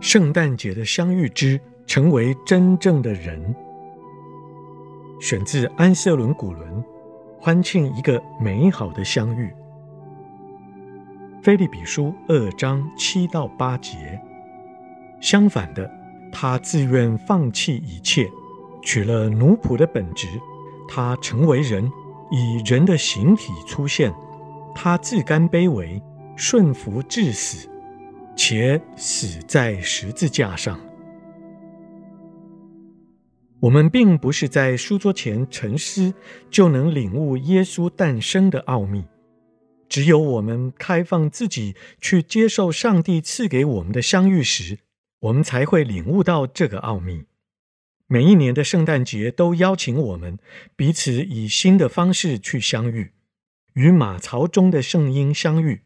圣诞节的相遇之成为真正的人，选自安瑟伦·古伦，欢庆一个美好的相遇。腓立比书二章七到八节。相反的，他自愿放弃一切，取了奴仆的本质，他成为人，以人的形体出现，他自甘卑微，顺服至死。且死在十字架上。我们并不是在书桌前沉思就能领悟耶稣诞生的奥秘，只有我们开放自己去接受上帝赐给我们的相遇时，我们才会领悟到这个奥秘。每一年的圣诞节都邀请我们彼此以新的方式去相遇，与马槽中的圣婴相遇。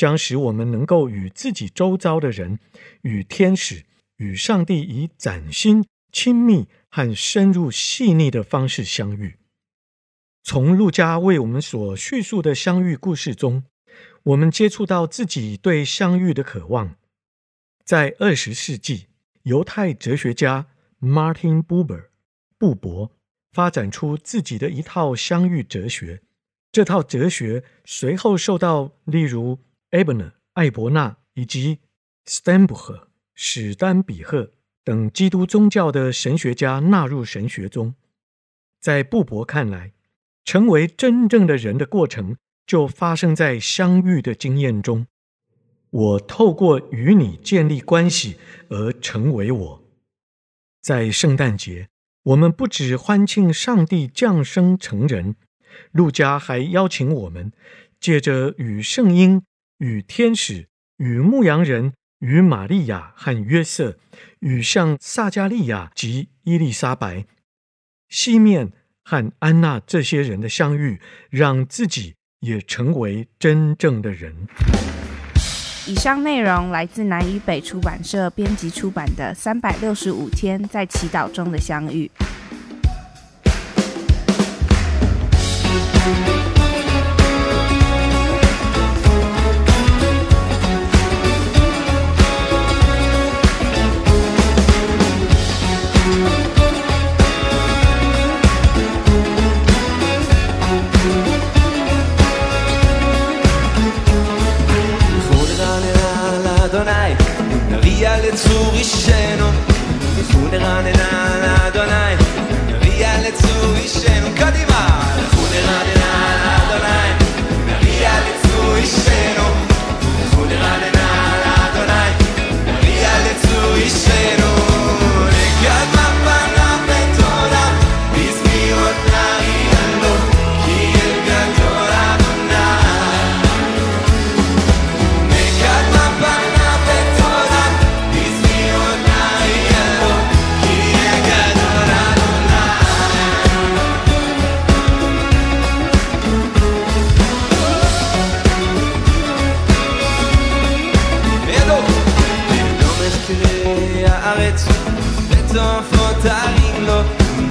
将使我们能够与自己周遭的人、与天使、与上帝以崭新、亲密和深入细腻的方式相遇。从路加为我们所叙述的相遇故事中，我们接触到自己对相遇的渴望。在二十世纪，犹太哲学家 Martin Buber 布伯发展出自己的一套相遇哲学。这套哲学随后受到例如 Abner 艾伯纳以及史丹比赫等基督宗教的神学家纳入神学中。在布伯看来，成为真正的人的过程就发生在相遇的经验中。我透过与你建立关系而成为我。在圣诞节，我们不只欢庆上帝降生成人。路加还邀请我们，借着与圣婴、与天使、与牧羊人、与玛利亚和约瑟、与像撒加利亚及伊丽莎白、西面和安娜这些人的相遇，让自己也成为真正的人。以上内容来自南与北出版社编辑出版的《三百六十五天在祈祷中的相遇》。Viale Zuriceno, fu ne ranenan Adonai, Viale Zuriceno, הארץ, ותופעותינו,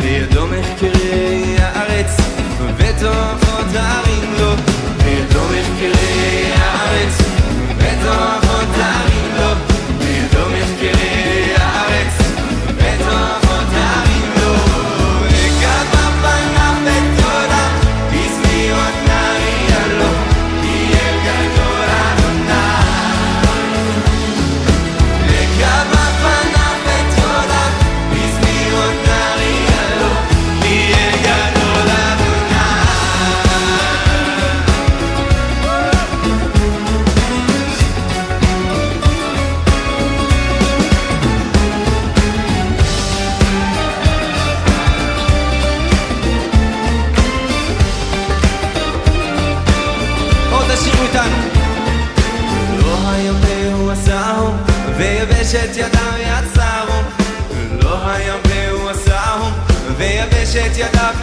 בידו קרי הארץ, ותופעותינו ויבש את ידיו יצרום, לא היום והוא עשרום, ויבש את ידיו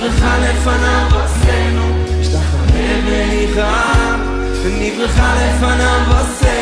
ונברכה לפניו עשינו, השתחווה ויחם, ונברכה לפניו עשינו.